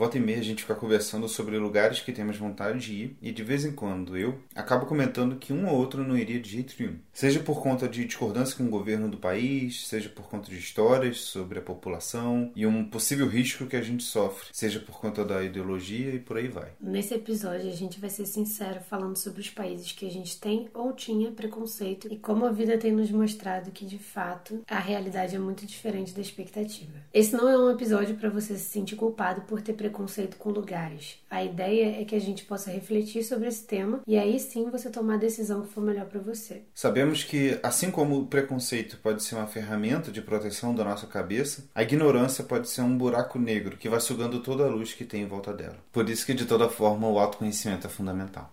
volta e meia a gente fica conversando sobre lugares que temos vontade de ir e de vez em quando eu acabo comentando que um ou outro não iria de jeito nenhum. Seja por conta de discordância com o governo do país, seja por conta de histórias sobre a população e um possível risco que a gente sofre, seja por conta da ideologia e por aí vai. Nesse episódio a gente vai ser sincero falando sobre os países que a gente tem ou tinha preconceito e como a vida tem nos mostrado que de fato a realidade é muito diferente da expectativa. Esse não é um episódio para você se sentir culpado por ter preconceito com lugares. A ideia é que a gente possa refletir sobre esse tema e aí sim você tomar a decisão que for melhor para você. Sabemos que, assim como o preconceito pode ser uma ferramenta de proteção da nossa cabeça, a ignorância pode ser um buraco negro que vai sugando toda a luz que tem em volta dela. Por isso que, de toda forma, o autoconhecimento é fundamental.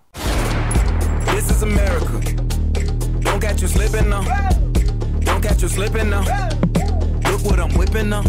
This is America. Don't catch you slipping now. Don't catch you slipping now. Look what I'm whipping now.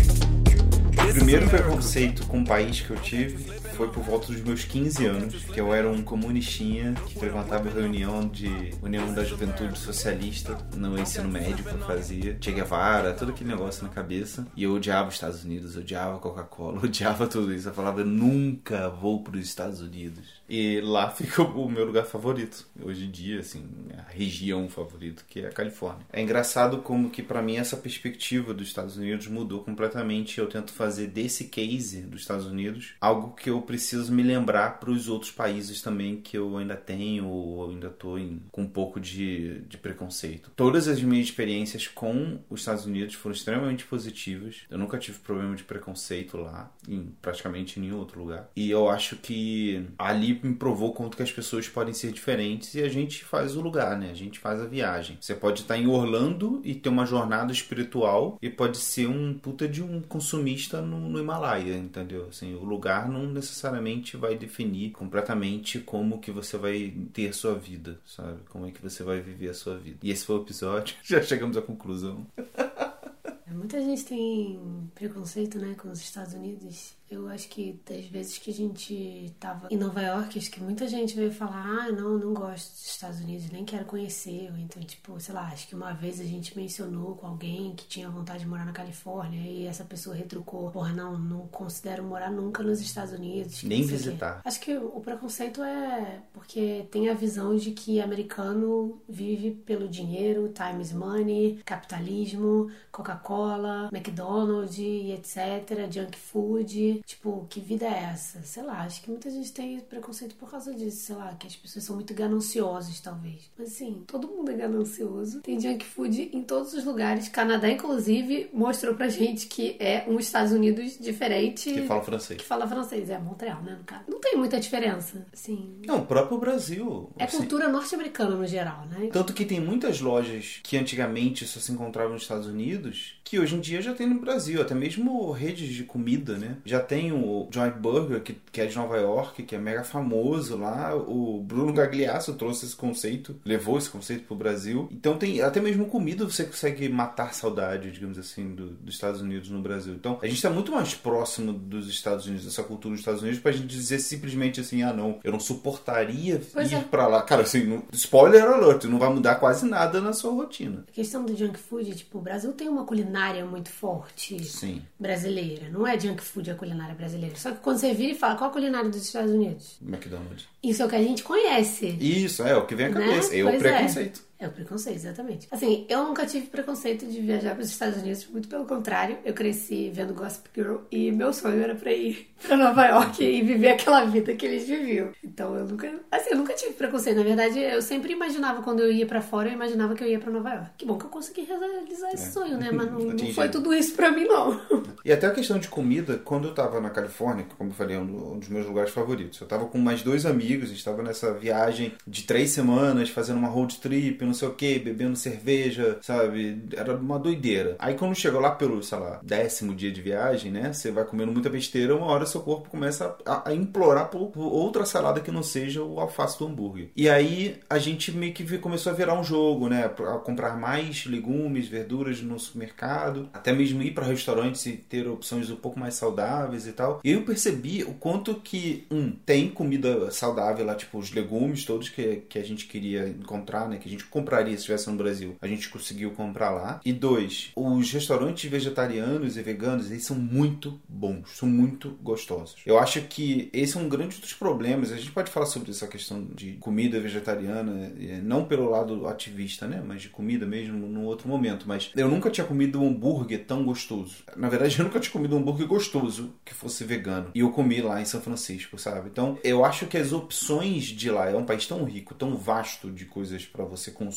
O primeiro preconceito com o país que eu tive foi por volta dos meus 15 anos, que eu era um comunistinha que frequentava reunião de União da Juventude Socialista no ensino médio que eu fazia. Che Guevara, todo aquele negócio na cabeça. E eu odiava os Estados Unidos, odiava Coca-Cola, odiava tudo isso. Eu falava, nunca vou para os Estados Unidos. E lá fica o meu lugar favorito. Hoje em dia, assim, a região favorita, que é a Califórnia. É engraçado como que para mim essa perspectiva dos Estados Unidos mudou completamente. Eu tento fazer desse case dos Estados Unidos algo que eu preciso me lembrar para os outros países também que eu ainda tenho ou ainda estou com um pouco de, de preconceito. Todas as minhas experiências com os Estados Unidos foram extremamente positivas. Eu nunca tive problema de preconceito lá, em praticamente nenhum outro lugar. E eu acho que ali me provou quanto que as pessoas podem ser diferentes e a gente faz o lugar, né? A gente faz a viagem. Você pode estar em Orlando e ter uma jornada espiritual e pode ser um puta de um consumista no, no Himalaia, entendeu? Assim, o lugar não necessariamente necessariamente vai definir completamente como que você vai ter a sua vida, sabe? Como é que você vai viver a sua vida. E esse foi o episódio. Já chegamos à conclusão. Muita gente tem preconceito, né, com os Estados Unidos. Eu acho que das vezes que a gente tava em Nova York, acho que muita gente veio falar: ah, não, não gosto dos Estados Unidos, nem quero conhecer. Ou então, tipo, sei lá, acho que uma vez a gente mencionou com alguém que tinha vontade de morar na Califórnia e essa pessoa retrucou: porra, não, não considero morar nunca nos Estados Unidos. Nem visitar. Acho que o preconceito é porque tem a visão de que americano vive pelo dinheiro, times money, capitalismo, Coca-Cola, McDonald's e etc., junk food. Tipo, que vida é essa? Sei lá, acho que muita gente tem preconceito por causa disso, sei lá, que as pessoas são muito gananciosas, talvez. Mas assim, todo mundo é ganancioso. Tem junk food em todos os lugares. Canadá, inclusive, mostrou pra gente que é um Estados Unidos diferente. Que fala francês. Que fala francês, é Montreal, né, no caso. Não tem muita diferença, assim. Não, o próprio Brasil. É assim, cultura norte-americana no geral, né? Tanto que tem muitas lojas que antigamente só se encontravam nos Estados Unidos, que hoje em dia já tem no Brasil, até mesmo redes de comida, né? Já tem o Joint Burger, que, que é de Nova York, que é mega famoso lá. O Bruno Gagliasso trouxe esse conceito, levou esse conceito pro Brasil. Então tem até mesmo comida você consegue matar saudade, digamos assim, do, dos Estados Unidos no Brasil. Então a gente está muito mais próximo dos Estados Unidos, dessa cultura dos Estados Unidos, pra gente dizer simplesmente assim, ah não, eu não suportaria pois ir é. pra lá. Cara, assim, spoiler alert, não vai mudar quase nada na sua rotina. A questão do junk food, tipo, o Brasil tem uma culinária muito forte Sim. brasileira. Não é junk food a culinária brasileira. Só que quando você vira e fala qual a culinária dos Estados Unidos? McDonald's. Isso é o que a gente conhece. Isso, é o que vem à né? cabeça. Né? É o pois preconceito. É. É o preconceito, exatamente. Assim, eu nunca tive preconceito de viajar para os Estados Unidos, muito pelo contrário. Eu cresci vendo Gossip Girl e meu sonho era para ir para Nova York e viver aquela vida que eles viviam. Então eu nunca, assim, eu nunca tive preconceito. Na verdade, eu sempre imaginava quando eu ia para fora, eu imaginava que eu ia para Nova York. Que bom que eu consegui realizar esse é. sonho, né? Mas não, não foi tudo isso para mim não. E até a questão de comida, quando eu tava na Califórnia, como eu falei, é um dos meus lugares favoritos. Eu tava com mais dois amigos, a gente tava nessa viagem de três semanas, fazendo uma road trip, não sei o que, bebendo cerveja, sabe? Era uma doideira. Aí quando chegou lá pelo, sei lá, décimo dia de viagem, né? Você vai comendo muita besteira, uma hora seu corpo começa a, a implorar por, por, outra salada que não seja o alface do hambúrguer. E aí a gente meio que começou a virar um jogo, né? A comprar mais legumes, verduras no supermercado, até mesmo ir para restaurantes e ter opções um pouco mais saudáveis e tal. E eu percebi o quanto que, um, tem comida saudável lá, tipo os legumes todos que, que a gente queria encontrar, né? Que a gente compraria se estivesse no Brasil. A gente conseguiu comprar lá. E dois, os restaurantes vegetarianos e veganos, eles são muito bons, são muito gostosos. Eu acho que esse é um grande dos problemas. A gente pode falar sobre essa questão de comida vegetariana, é, não pelo lado ativista, né? Mas de comida mesmo num outro momento. Mas eu nunca tinha comido um hambúrguer tão gostoso. Na verdade, eu nunca tinha comido um hambúrguer gostoso que fosse vegano. E eu comi lá em São Francisco, sabe? Então, eu acho que as opções de lá é um país tão rico, tão vasto de coisas para você consumir,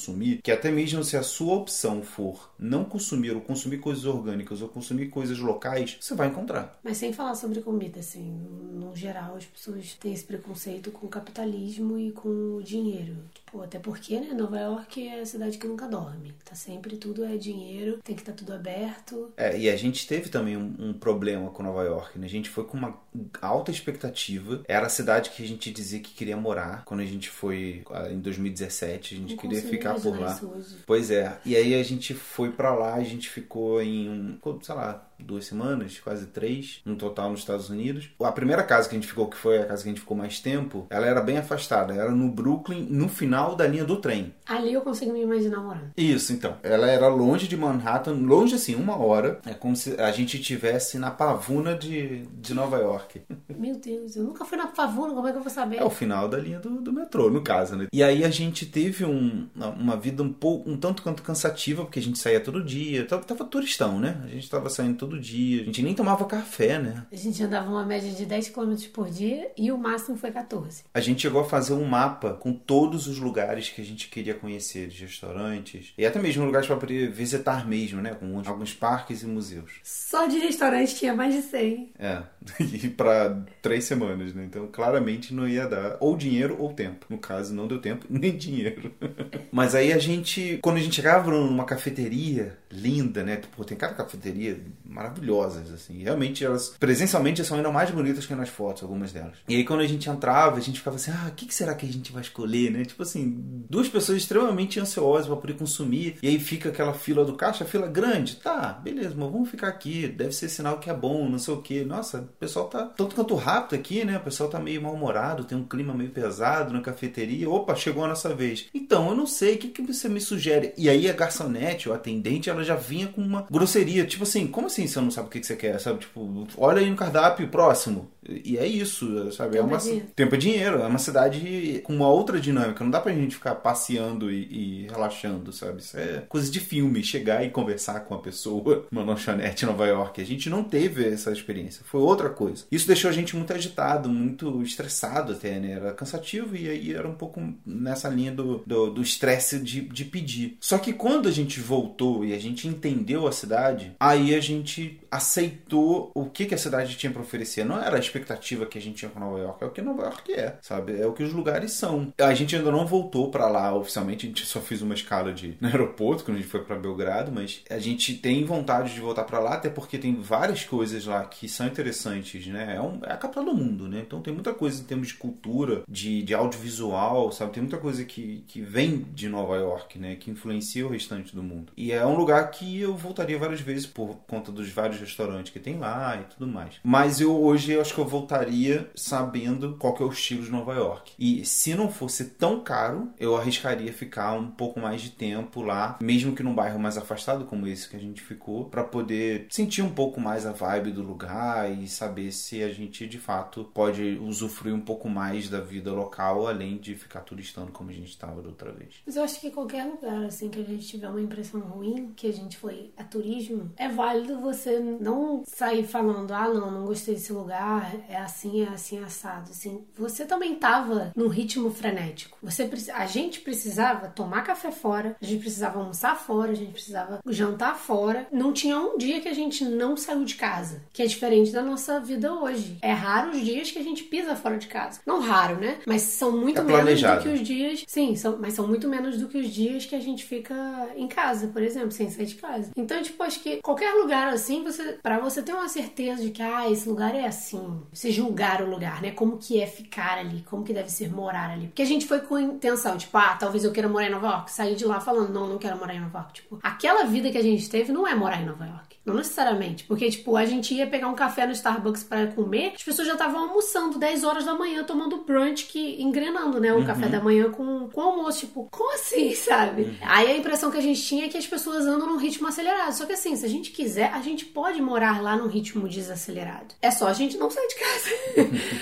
que até mesmo se a sua opção for não consumir ou consumir coisas orgânicas ou consumir coisas locais, você vai encontrar. Mas sem falar sobre comida, assim, no geral as pessoas têm esse preconceito com o capitalismo e com o dinheiro. Tipo, até porque, né, Nova York é a cidade que nunca dorme. Tá sempre tudo é dinheiro, tem que estar tá tudo aberto. É, e a gente teve também um, um, problema com Nova York, né? A gente foi com uma alta expectativa. Era a cidade que a gente dizia que queria morar quando a gente foi ah, em 2017. A gente queria ficar por lá. Pois é. E aí a gente foi para lá, a gente ficou em um, sei lá, duas semanas, quase três, no total nos Estados Unidos. A primeira casa que a gente ficou, que foi a casa que a gente ficou mais tempo, ela era bem afastada. Era no Brooklyn, no final da linha do trem. Ali eu consigo me imaginar morando. Isso, então. Ela era longe de Manhattan, longe assim, uma hora. É como se a gente estivesse na pavuna de, de Nova York. Meu Deus, eu nunca fui na pavuna, como é que eu vou saber? É o final da linha do, do metrô, no caso, né? E aí a gente teve um, uma vida um pouco, um tanto quanto cansativa, porque a gente saía todo dia. Tava, tava turistão, né? A gente tava saindo todo dia. A gente nem tomava café, né? A gente andava uma média de 10 km por dia e o máximo foi 14. A gente chegou a fazer um mapa com todos os lugares que a gente queria conhecer, de restaurantes e até mesmo lugares para poder visitar mesmo, né? Com alguns parques e museus. Só de restaurante tinha mais de 100. É, e para três semanas, né? Então claramente não ia dar ou dinheiro ou tempo. No caso, não deu tempo nem dinheiro. Mas aí a gente, quando a gente chegava numa cafeteria linda, né? Pô, tem cada cafeteria maravilhosas, assim. Realmente, elas presencialmente são ainda mais bonitas que nas fotos, algumas delas. E aí, quando a gente entrava, a gente ficava assim: ah, o que, que será que a gente vai escolher, né? Tipo assim, duas pessoas extremamente ansiosas para poder consumir. E aí fica aquela fila do caixa, fila grande. Tá, beleza, mas vamos ficar aqui. Deve ser sinal que é bom, não sei o que. Nossa, o pessoal tá tanto quanto rápido aqui, né? O pessoal tá meio mal-humorado, tem um clima meio pesado na cafeteria. Opa, chegou a nossa vez. Então, eu não sei, o que, que você me sugere? E aí a garçonete, o atendente, ela já vinha com uma grosseria. Tipo assim, como assim você não sabe o que, você quer, sabe? Tipo, olha aí no cardápio, próximo. E é isso, sabe? Tempo é uma é tempo é dinheiro, é uma cidade com uma outra dinâmica. Não dá pra gente ficar passeando e, e, relaxando, sabe? Isso é coisa de filme, chegar e conversar com a pessoa numa lanchonete em Nova York. A gente não teve essa experiência, foi outra coisa. Isso deixou a gente muito agitado, muito estressado até, né? Era cansativo e aí era um pouco nessa linha do estresse de, de pedir. Só que quando a gente voltou e a gente entendeu a cidade, aí a gente aceitou o que, que a cidade tinha para oferecer. Não era a expectativa que a gente tinha com Nova York, é o que Nova York é, sabe? É o que os lugares são. A gente ainda não voltou para lá oficialmente, a gente só fez uma escala de no aeroporto quando a gente foi para Belgrado, mas a gente tem vontade de voltar para lá, até porque tem várias coisas lá que são interessantes, né? É, um, é, a capital do mundo, né? Então tem muita coisa em termos de cultura, de, de audiovisual, sabe? Tem muita coisa que, que vem de Nova York, né? Que influencia o restante do mundo. E é um lugar que eu voltaria várias vezes por conta dos vários restaurantes que tem lá e tudo mais. Mas eu hoje eu acho que eu voltaria sabendo qual que é o estilo de Nova York. E se não fosse tão caro, eu arriscaria ficar um pouco mais de tempo lá, mesmo que num bairro mais afastado como esse que a gente ficou, para poder sentir um pouco mais a vibe do lugar e saber se a gente de fato pode usufruir um pouco mais da vida local, além de ficar turistando como a gente estava da outra vez. Mas eu acho que qualquer lugar assim que a gente tiver uma impressão ruim, que a gente foi a turismo, é válido você não sair falando, ah, não, não gostei desse lugar, é assim, é assim, é assado. Assim, você também tava num ritmo frenético. Você, a gente precisava tomar café fora, a gente precisava almoçar fora, a gente precisava jantar fora. Não tinha um dia que a gente não saiu de casa, que é diferente da nossa vida hoje. É raro os dias que a gente pisa fora de casa. Não raro, né? Mas são muito é menos do que os dias. Sim, são, mas são muito menos do que os dias que a gente fica em casa, por exemplo, sem sair de casa. Então, tipo, acho que qualquer lugar assim, você para você ter uma certeza de que ah, esse lugar é assim, se julgar o lugar, né? Como que é ficar ali, como que deve ser morar ali. Porque a gente foi com intenção, tipo, ah, talvez eu queira morar em Nova York. Sair de lá falando, não, não quero morar em Nova York. Tipo, aquela vida que a gente teve não é morar em Nova York. Não necessariamente. Porque, tipo, a gente ia pegar um café no Starbucks para comer, as pessoas já estavam almoçando 10 horas da manhã, tomando brunch, que engrenando, né? O uhum. café da manhã com, com almoço. Tipo, como assim, sabe? Uhum. Aí a impressão que a gente tinha é que as pessoas andam num ritmo acelerado. Só que assim, se a gente quiser, a gente pode morar lá num ritmo desacelerado. É só a gente não sair de casa.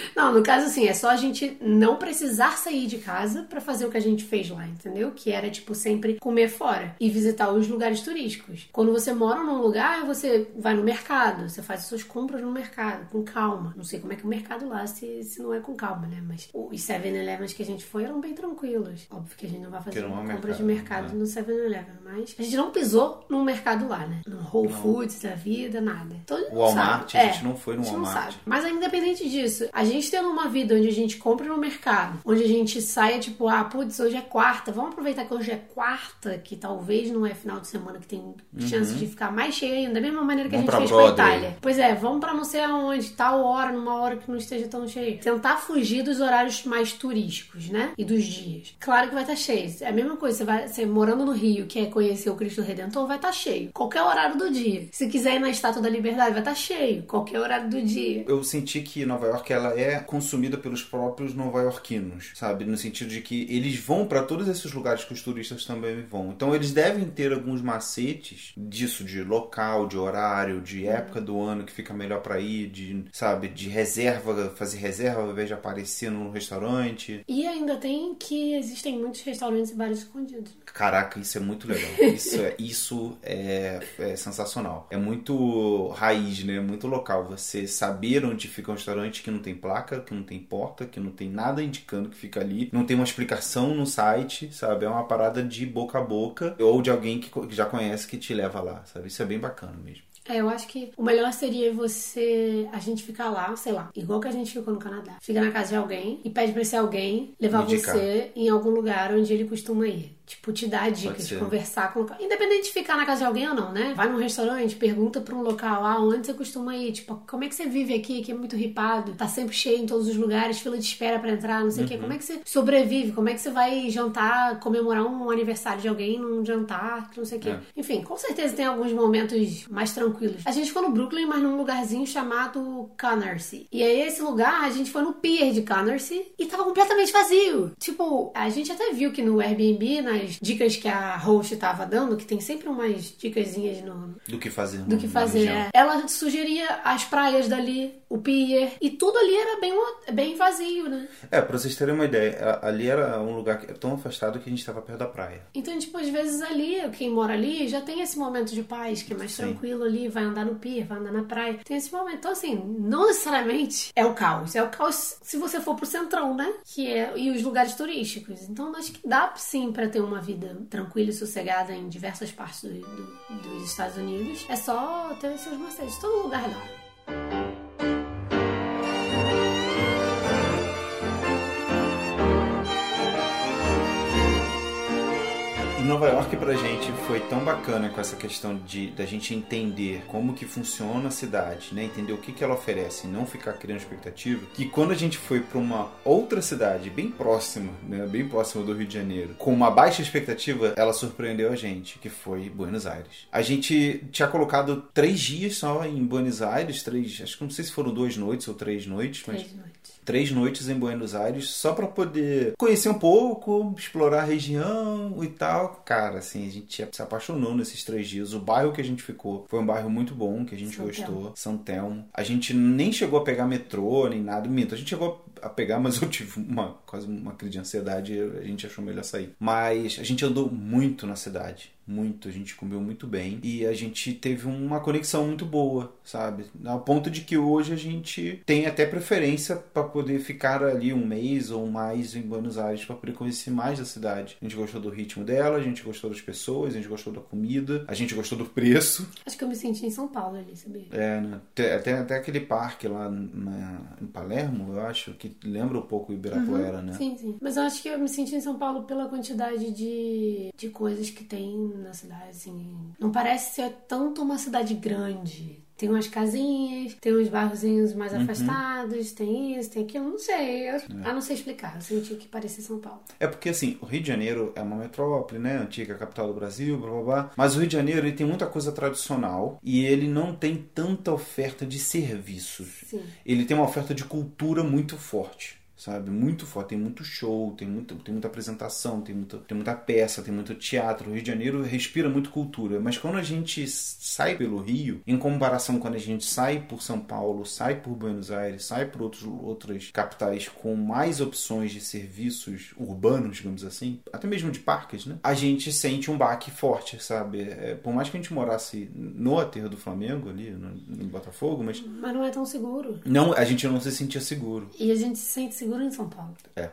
não, no caso, assim, é só a gente não precisar sair de casa para fazer o que a gente fez lá, entendeu? Que era, tipo, sempre comer fora e visitar os lugares turísticos. Quando você mora num lugar, você vai no mercado, você faz as suas compras no mercado, com calma. Não sei como é que é o mercado lá, se, se não é com calma, né? Mas os 7-Elevens que a gente foi eram bem tranquilos. Óbvio que a gente não vai fazer compras mercado, de mercado né? no 7-Eleven, mas a gente não pisou num mercado lá, né? No Whole não. Foods da vida, nada. Todo mundo Walmart, sabe. a gente é, não foi no Walmart. Mas independente disso, a gente tendo uma vida onde a gente compra no mercado, onde a gente saia tipo, ah, putz, hoje é quarta, vamos aproveitar que hoje é quarta, que talvez não é final de semana que tem uhum. chance de ficar mais cheio ainda, da mesma maneira que vamos a gente fez com a Itália. Pois é, vamos para não sei aonde, tal hora, numa hora que não esteja tão cheio. Tentar fugir dos horários mais turísticos, né? E dos dias. Claro que vai estar tá cheio. É a mesma coisa, você vai, você morando no Rio, quer conhecer o Cristo Redentor, vai estar tá cheio. Qualquer horário do dia. Se quiser ir na Estátua da Liberdade, vai estar tá cheio. Qualquer horário do dia. Eu senti que Nova York ela é consumida pelos próprios nova-iorquinos, sabe? No sentido de que eles vão para todos esses lugares que os turistas também vão. Então eles devem ter alguns macetes disso, de local, de horário, de época do ano que fica melhor para ir, de, sabe, de reserva, fazer reserva ao invés de aparecer no restaurante. E ainda tem que existem muitos restaurantes e bares escondidos. Caraca, isso é muito legal. Isso é, isso é, é sensacional. É muito raiz, né? Muito local. Você saber onde fica um restaurante que não tem placa, que não tem porta, que não tem nada indicando que fica ali, não tem uma explicação no site, sabe? É uma parada de boca a boca ou de alguém que já conhece que te leva lá, sabe? Isso é bem bacana mesmo. É, eu acho que o melhor seria você, a gente ficar lá, sei lá, igual que a gente ficou no Canadá. Fica na casa de alguém e pede pra esse alguém levar você em algum lugar onde ele costuma ir. Tipo, te dar dicas, conversar com o local. Independente de ficar na casa de alguém ou não, né? Vai num restaurante, pergunta pra um local, ah, onde você costuma ir? Tipo, como é que você vive aqui, que é muito ripado, tá sempre cheio em todos os lugares, fila de espera para entrar, não sei o uhum. quê. Como é que você sobrevive? Como é que você vai jantar, comemorar um aniversário de alguém num jantar, não sei o quê. É. Enfim, com certeza tem alguns momentos mais tranquilos. A gente ficou no Brooklyn, mas num lugarzinho chamado Canarsie. E aí, esse lugar, a gente foi no pier de Canarsie e tava completamente vazio. Tipo, a gente até viu que no Airbnb, na umas dicas que a host estava dando, que tem sempre umas dicasinhas no. Do que fazer. Do que fazer. É. Ela sugeria as praias dali, o pier, e tudo ali era bem, bem vazio, né? É, pra vocês terem uma ideia, ali era um lugar tão afastado que a gente estava perto da praia. Então, tipo, às vezes ali, quem mora ali já tem esse momento de paz, que é mais Sim. tranquilo ali, vai andar no pier, vai andar na praia. Tem esse momento. Então, assim, não necessariamente é o caos. É o caos se você for pro centrão, né? Que é, e os lugares turísticos. Então, acho que dá sim para ter uma vida tranquila e sossegada em diversas partes do, do, dos Estados Unidos. É só ter seus macetes. Todo lugar dá. Nova York pra gente foi tão bacana com essa questão de da gente entender como que funciona a cidade, né? Entender o que, que ela oferece e não ficar criando expectativa, que quando a gente foi para uma outra cidade bem próxima, né? Bem próxima do Rio de Janeiro, com uma baixa expectativa, ela surpreendeu a gente, que foi Buenos Aires. A gente tinha colocado três dias só em Buenos Aires, três, acho que não sei se foram duas noites ou três noites, mas três noites três noites em Buenos Aires só para poder conhecer um pouco, explorar a região e tal. Cara, assim, a gente se apaixonou nesses três dias. O bairro que a gente ficou foi um bairro muito bom, que a gente São gostou. Telmo. São Telmo. A gente nem chegou a pegar metrô, nem nada. Minto, a gente chegou a pegar, mas eu tive uma, quase uma crise de ansiedade e a gente achou melhor sair. Mas a gente andou muito na cidade muito, a gente comeu muito bem e a gente teve uma conexão muito boa, sabe? Ao ponto de que hoje a gente tem até preferência para poder ficar ali um mês ou mais em Buenos Aires para poder conhecer mais da cidade. A gente gostou do ritmo dela, a gente gostou das pessoas, a gente gostou da comida, a gente gostou do preço. Acho que eu me senti em São Paulo ali, sabia? É, né? Até, até aquele parque lá na, em Palermo, eu acho, que lembra um pouco o Ibirapuera, uhum. né? Sim, sim. Mas eu acho que eu me senti em São Paulo pela quantidade de, de coisas que tem na cidade, assim. Não parece ser tanto uma cidade grande tem umas casinhas, tem uns bairrozinhos mais uhum. afastados, tem isso, tem aquilo, não sei. Eu, é. Ah, não sei explicar, eu senti que parecia São Paulo. É porque, assim, o Rio de Janeiro é uma metrópole, né? Antiga capital do Brasil, blá blá blá. Mas o Rio de Janeiro ele tem muita coisa tradicional e ele não tem tanta oferta de serviços. Sim. Ele tem uma oferta de cultura muito forte sabe? Muito forte, tem muito show, tem, muito, tem muita apresentação, tem, muito, tem muita peça, tem muito teatro. O Rio de Janeiro respira muito cultura, mas quando a gente sai pelo Rio, em comparação quando a gente sai por São Paulo, sai por Buenos Aires, sai por outros, outras capitais com mais opções de serviços urbanos, digamos assim, até mesmo de parques, né? A gente sente um baque forte, sabe? É, por mais que a gente morasse no aterro do Flamengo, ali, no, no Botafogo, mas... Mas não é tão seguro. Não, a gente não se sentia seguro. E a gente se sente seguro seguro em São Paulo. É.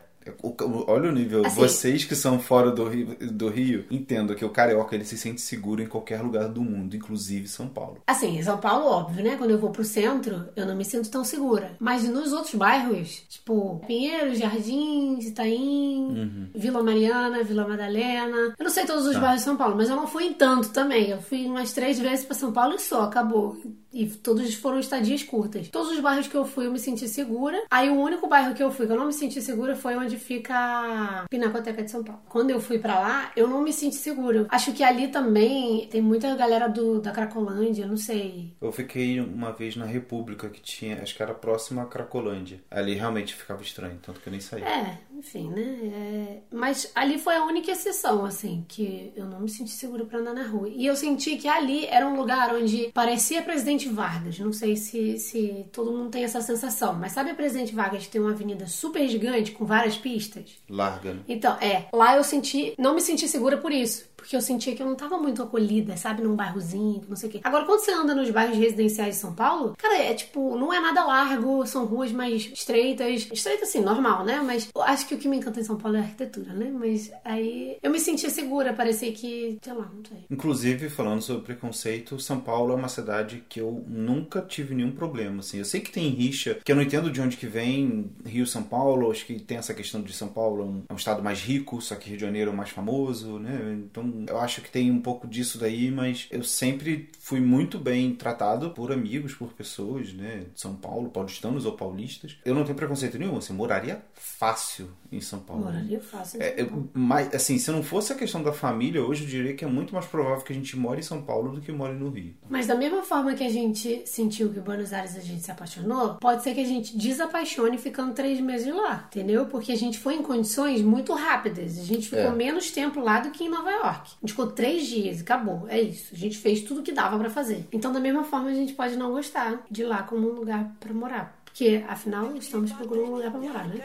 Olha o nível. Assim, Vocês que são fora do Rio, do Rio, entendo que o carioca ele se sente seguro em qualquer lugar do mundo, inclusive São Paulo. Assim, em São Paulo, óbvio, né? Quando eu vou pro centro, eu não me sinto tão segura. Mas nos outros bairros, tipo Pinheiros, Jardins, Itaim, uhum. Vila Mariana, Vila Madalena. Eu não sei todos os tá. bairros de São Paulo, mas eu não fui em tanto também. Eu fui umas três vezes para São Paulo e só, acabou. E todos foram estadias curtas. Todos os bairros que eu fui, eu me senti segura. Aí o único bairro que eu fui que eu não me senti segura foi onde fica a Pinacoteca de São Paulo. Quando eu fui para lá, eu não me senti segura. Acho que ali também tem muita galera do, da Cracolândia, não sei. Eu fiquei uma vez na República que tinha, acho que era próxima a Cracolândia. Ali realmente ficava estranho, tanto que eu nem saí. É, enfim, né? É... Mas ali foi a única exceção, assim, que eu não me senti segura para andar na rua. E eu senti que ali era um lugar onde parecia Presidente Presidente Vargas. Não sei se, se todo mundo tem essa sensação, mas sabe a Presidente Vargas que tem uma avenida super gigante com várias pistas? Larga. Né? Então, é. Lá eu senti, não me senti segura por isso porque eu sentia que eu não tava muito acolhida, sabe? Num bairrozinho, não sei o quê. Agora, quando você anda nos bairros residenciais de São Paulo, cara, é tipo, não é nada largo, são ruas mais estreitas. Estreitas, assim, normal, né? Mas acho que o que me encanta em São Paulo é a arquitetura, né? Mas aí eu me sentia segura, parecia que, sei lá, não sei. Inclusive, falando sobre preconceito, São Paulo é uma cidade que eu nunca tive nenhum problema, assim. Eu sei que tem rixa, que eu não entendo de onde que vem Rio, São Paulo, acho que tem essa questão de São Paulo é um, é estado mais rico, só que Rio de Janeiro é mais famoso, né? Então, eu acho que tem um pouco disso daí, mas eu sempre fui muito bem tratado por amigos, por pessoas, né? De São Paulo, paulistanos ou paulistas. Eu não tenho preconceito nenhum, assim, moraria fácil em São Paulo. Moraria fácil. É, eu, mas, assim, se não fosse a questão da família, hoje eu diria que é muito mais provável que a gente more em São Paulo do que more no Rio. Mas da mesma forma que a gente sentiu que Buenos Aires a gente se apaixonou, pode ser que a gente desapaixone ficando três meses lá, entendeu? Porque a gente foi em condições muito rápidas. A gente ficou é. menos tempo lá do que em Nova York. A gente ficou três dias e acabou. É isso. A gente fez tudo que dava para fazer. Então, da mesma forma, a gente pode não gostar de lá como um lugar para morar. Porque, afinal, estamos procurando um lugar para morar, né?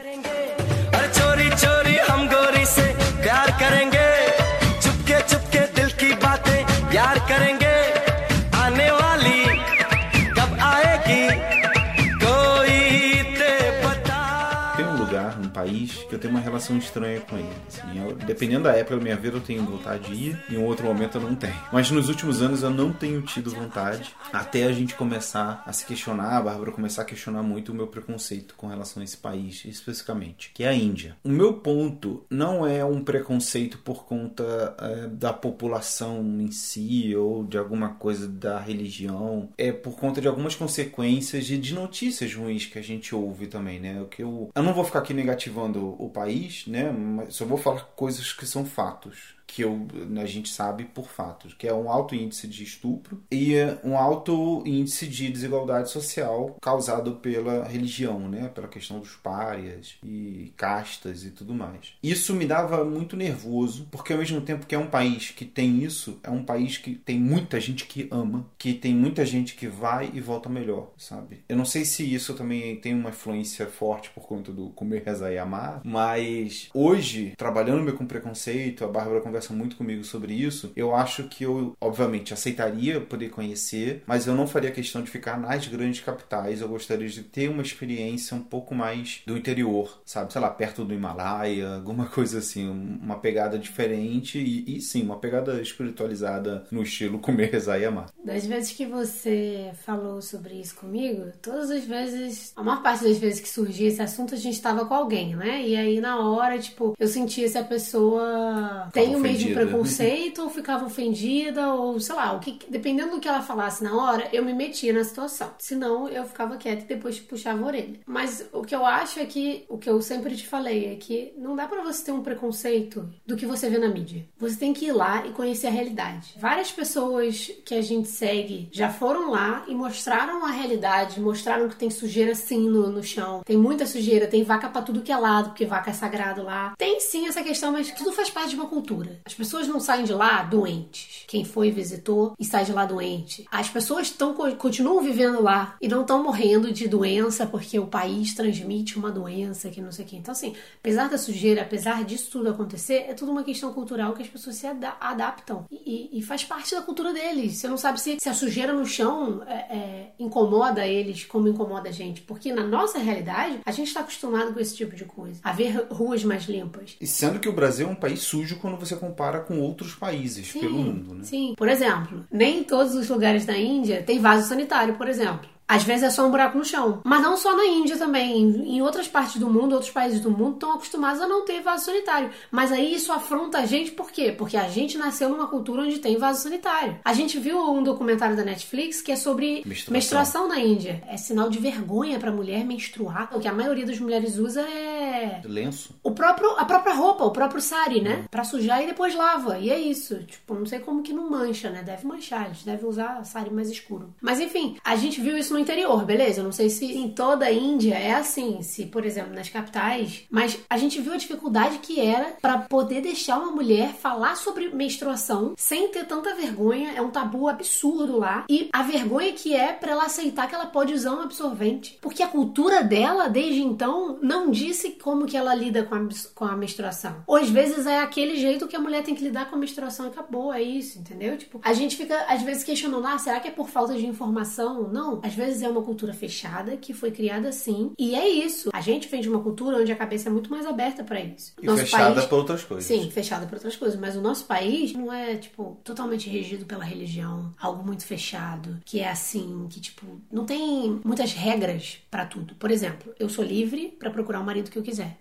Relação estranha com ele. Assim, eu, dependendo da época da minha vida, eu tenho vontade de ir, em outro momento eu não tenho. Mas nos últimos anos eu não tenho tido vontade, até a gente começar a se questionar, a Bárbara começar a questionar muito o meu preconceito com relação a esse país, especificamente, que é a Índia. O meu ponto não é um preconceito por conta é, da população em si ou de alguma coisa da religião, é por conta de algumas consequências de, de notícias ruins que a gente ouve também, né? O que eu, eu não vou ficar aqui negativo incentivando o país, né? Só vou falar coisas que são fatos que eu, a gente sabe por fatos, que é um alto índice de estupro e um alto índice de desigualdade social causado pela religião, né? Pela questão dos párias e castas e tudo mais. Isso me dava muito nervoso, porque ao mesmo tempo que é um país que tem isso, é um país que tem muita gente que ama, que tem muita gente que vai e volta melhor, sabe? Eu não sei se isso também tem uma influência forte por conta do comer, rezar e amar, mas hoje, trabalhando com preconceito, a Bárbara conversa conversa muito comigo sobre isso, eu acho que eu, obviamente, aceitaria poder conhecer, mas eu não faria questão de ficar nas grandes capitais. Eu gostaria de ter uma experiência um pouco mais do interior, sabe? Sei lá, perto do Himalaia, alguma coisa assim, uma pegada diferente e, e sim, uma pegada espiritualizada no estilo comer, rezar e amar. Das vezes que você falou sobre isso comigo, todas as vezes, a maior parte das vezes que surgia esse assunto, a gente estava com alguém, né? E aí na hora, tipo, eu sentia se a pessoa tem uma mesmo ofendida. preconceito, ou ficava ofendida, ou sei lá, o que, dependendo do que ela falasse na hora, eu me metia na situação. Senão eu ficava quieta e depois puxava a orelha. Mas o que eu acho é que, o que eu sempre te falei, é que não dá pra você ter um preconceito do que você vê na mídia. Você tem que ir lá e conhecer a realidade. Várias pessoas que a gente segue já foram lá e mostraram a realidade, mostraram que tem sujeira sim no, no chão. Tem muita sujeira, tem vaca pra tudo que é lado, porque vaca é sagrado lá. Tem sim essa questão, mas tudo faz parte de uma cultura. As pessoas não saem de lá doentes. Quem foi visitou e sai de lá doente. As pessoas tão, continuam vivendo lá e não estão morrendo de doença porque o país transmite uma doença que não sei o que. Então, assim, apesar da sujeira, apesar disso tudo acontecer, é tudo uma questão cultural que as pessoas se ada- adaptam e, e- e faz parte da cultura deles. Você não sabe se, se a sujeira no chão é, é, incomoda eles como incomoda a gente. Porque na nossa realidade, a gente está acostumado com esse tipo de coisa. A ver ruas mais limpas. E sendo que o Brasil é um país sujo quando você compara com outros países pelo mundo, né? Sim. Por exemplo, nem em todos os lugares da Índia tem vaso sanitário, por exemplo. Às vezes é só um buraco no chão. Mas não só na Índia também. Em outras partes do mundo, outros países do mundo estão acostumados a não ter vaso sanitário. Mas aí isso afronta a gente por quê? Porque a gente nasceu numa cultura onde tem vaso sanitário. A gente viu um documentário da Netflix que é sobre Menstruação. menstruação na Índia. É sinal de vergonha pra mulher menstruar. O que a maioria das mulheres usa é Lenço. o próprio, a própria roupa, o próprio sari, né? Pra sujar e depois lava. E é isso. Tipo, não sei como que não mancha, né? Deve manchar, eles devem usar sari mais escuro. Mas enfim, a gente viu isso no interior, beleza? Eu não sei se em toda a Índia é assim, se, por exemplo, nas capitais. Mas a gente viu a dificuldade que era pra poder deixar uma mulher falar sobre menstruação sem ter tanta vergonha. É um tabu absurdo lá. E a vergonha que é pra ela aceitar que ela pode usar um absorvente. Porque a cultura dela, desde então, não disse como que ela lida com a, com a menstruação. Ou às vezes é aquele jeito que a mulher tem que lidar com a menstruação e acabou, é isso, entendeu? Tipo, a gente fica às vezes questionando, ah, será que é por falta de informação? Não. Às vezes é uma cultura fechada que foi criada assim. E é isso. A gente vem de uma cultura onde a cabeça é muito mais aberta pra isso. E fechada por outras coisas. Sim, fechada por outras coisas. Mas o nosso país não é, tipo, totalmente regido pela religião. Algo muito fechado. Que é assim, que, tipo, não tem muitas regras pra tudo. Por exemplo, eu sou livre pra procurar o marido que eu quiser.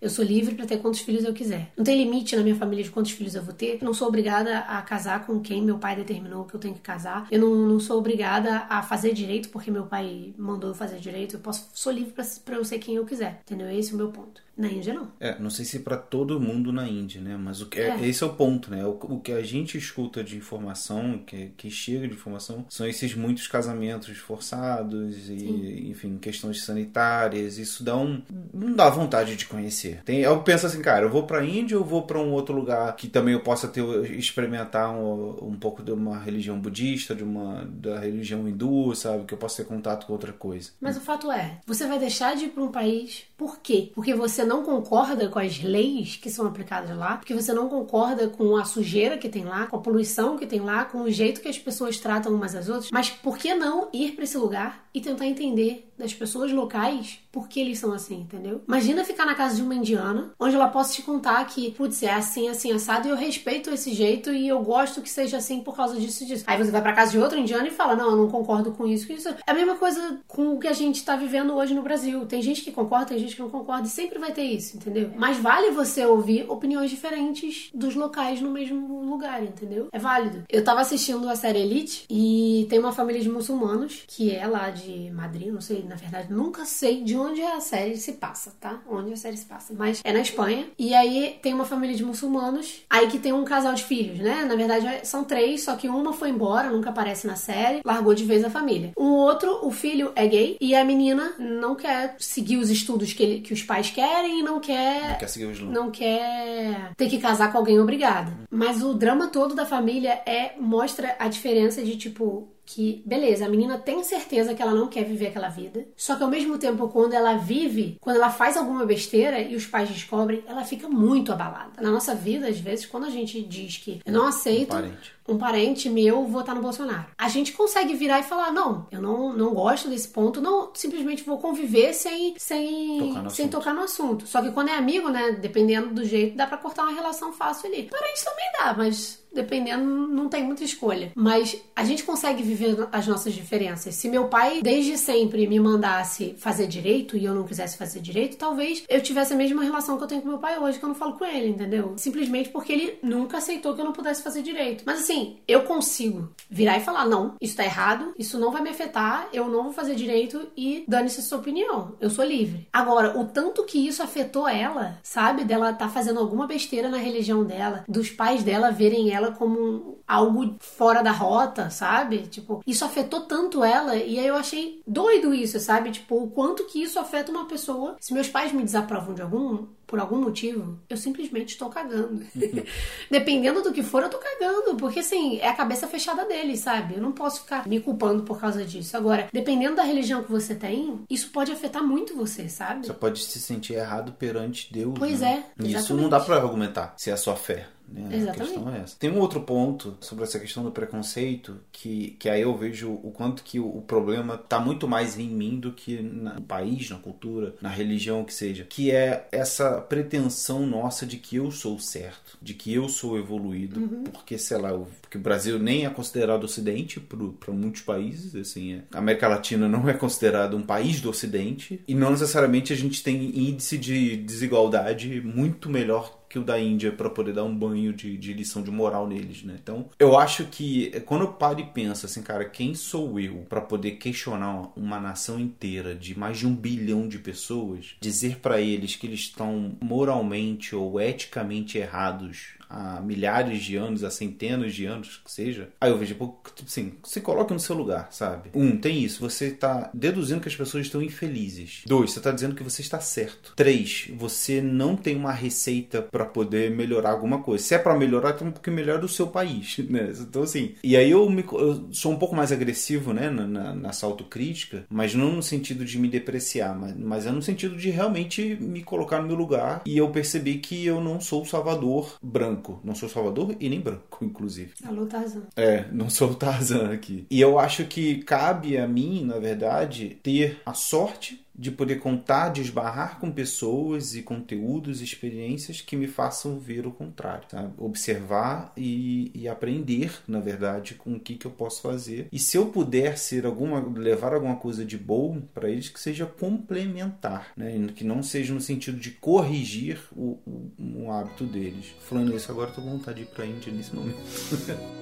Eu sou livre pra ter quantos filhos eu quiser. Não tem limite na minha família de quantos filhos eu vou ter. Eu não sou obrigada a casar com quem meu pai determinou que eu tenho que casar. Eu não, não sou obrigada a fazer direito porque meu pai mandou eu fazer direito. Eu posso, sou livre pra eu ser quem eu quiser. Entendeu? Esse é o meu ponto. Na Índia, não. É, não sei se para todo mundo na Índia, né? Mas o que, é. É. esse é o ponto, né? O, o que a gente escuta de informação, que, que chega de informação, são esses muitos casamentos forçados e, enfim, questões sanitárias. Isso dá um. não dá vontade de conhecer. Tem, eu penso assim, cara, eu vou pra Índia ou vou pra um outro lugar que também eu possa ter experimentar um, um pouco de uma religião budista, de uma da religião hindu, sabe? Que eu possa ter contato com outra coisa. Mas o fato é, você vai deixar de ir para um país por quê? Porque você não concorda com as leis que são aplicadas lá, porque você não concorda com a sujeira que tem lá, com a poluição que tem lá, com o jeito que as pessoas tratam umas às outras. Mas por que não ir para esse lugar e tentar entender das pessoas locais por que eles são assim, entendeu? Imagina ficar na casa de uma indiana, onde ela possa te contar que, putz, é assim, assim, assado, e eu respeito esse jeito e eu gosto que seja assim por causa disso e disso. Aí você vai pra casa de outra indiana e fala, não, eu não concordo com isso, com isso. É a mesma coisa com o que a gente tá vivendo hoje no Brasil. Tem gente que concorda, tem gente que não concorda, e sempre vai ter isso, entendeu? Mas vale você ouvir opiniões diferentes dos locais no mesmo lugar, entendeu? É válido. Eu tava assistindo a série Elite e tem uma família de muçulmanos que é lá de Madrid, não sei, na verdade, nunca sei de onde a série se passa, tá? Onde a série se passa. Mas é na Espanha. E aí tem uma família de muçulmanos, aí que tem um casal de filhos, né? Na verdade, são três, só que uma foi embora, nunca aparece na série, largou de vez a família. Um outro, o filho é gay e a menina não quer seguir os estudos que, ele, que os pais querem e não quer Não quer seguir o Islã. não quer ter que casar com alguém obrigada. Mas o drama todo da família é mostra a diferença de tipo que, beleza, a menina tem certeza que ela não quer viver aquela vida. Só que ao mesmo tempo, quando ela vive, quando ela faz alguma besteira e os pais descobrem, ela fica muito abalada. Na nossa vida, às vezes, quando a gente diz que eu não aceito parente. um parente meu votar no Bolsonaro. A gente consegue virar e falar: não, eu não, não gosto desse ponto, não simplesmente vou conviver sem, sem, Tocar no sem assunto. tocar no assunto. Só que quando é amigo, né, dependendo do jeito, dá pra cortar uma relação fácil ali. Parente também dá, mas dependendo, não tem muita escolha. Mas a gente consegue viver as nossas diferenças. Se meu pai desde sempre me mandasse fazer direito e eu não quisesse fazer direito, talvez eu tivesse a mesma relação que eu tenho com meu pai hoje, que eu não falo com ele, entendeu? Simplesmente porque ele nunca aceitou que eu não pudesse fazer direito. Mas assim, eu consigo virar e falar: não, isso tá errado, isso não vai me afetar, eu não vou fazer direito e dane-se sua opinião. Eu sou livre. Agora, o tanto que isso afetou ela, sabe? Dela tá fazendo alguma besteira na religião dela, dos pais dela verem ela como algo fora da rota, sabe? Tipo, isso afetou tanto ela e aí eu achei doido isso, sabe? Tipo, o quanto que isso afeta uma pessoa. Se meus pais me desaprovam de algum por algum motivo, eu simplesmente estou cagando. Dependendo do que for, eu tô cagando. Porque, assim, é a cabeça fechada dele, sabe? Eu não posso ficar me culpando por causa disso. Agora, dependendo da religião que você tem, isso pode afetar muito você, sabe? Você pode se sentir errado perante Deus. Pois né? é. Isso exatamente. não dá para argumentar se é a sua fé. Né? Exatamente. A questão é essa. Tem um outro ponto sobre essa questão do preconceito que, que aí eu vejo o quanto que o, o problema está muito mais em mim do que no país, na cultura, na religião que seja, que é essa pretensão nossa de que eu sou certo, de que eu sou evoluído, Uhum. porque sei lá, o- porque o Brasil nem é considerado Ocidente para muitos países, assim, é. a América Latina não é considerado um país do Ocidente e não necessariamente a gente tem índice de desigualdade muito melhor que o da Índia para poder dar um banho de, de lição de moral neles, né? Então, eu acho que quando eu paro e penso assim, cara, quem sou eu para poder questionar uma nação inteira de mais de um bilhão de pessoas, dizer para eles que eles estão moralmente ou eticamente errados há milhares de anos, há centenas de anos que seja, aí eu vejo, tipo assim, se coloque no seu lugar, sabe? Um, tem isso, você tá deduzindo que as pessoas estão infelizes. Dois, você tá dizendo que você está certo. Três, você não tem uma receita para poder melhorar alguma coisa. Se é para melhorar, tem um pouquinho melhor do seu país, né? Então assim, e aí eu, me, eu sou um pouco mais agressivo, né, na, na, nessa autocrítica, mas não no sentido de me depreciar, mas, mas é no sentido de realmente me colocar no meu lugar e eu perceber que eu não sou o salvador branco. Não sou salvador e nem branco, inclusive. Alô, Tarzan. É, não sou o Tarzan aqui. E eu acho que cabe a mim, na verdade, ter a sorte de poder contar, de esbarrar com pessoas e conteúdos, experiências que me façam ver o contrário, sabe? Observar e, e aprender, na verdade, com o que, que eu posso fazer. E se eu puder ser alguma, levar alguma coisa de bom para eles, que seja complementar, né? Que não seja no sentido de corrigir o, o, um hábito deles. Falando isso, agora tô com vontade de ir pra Índia nesse momento.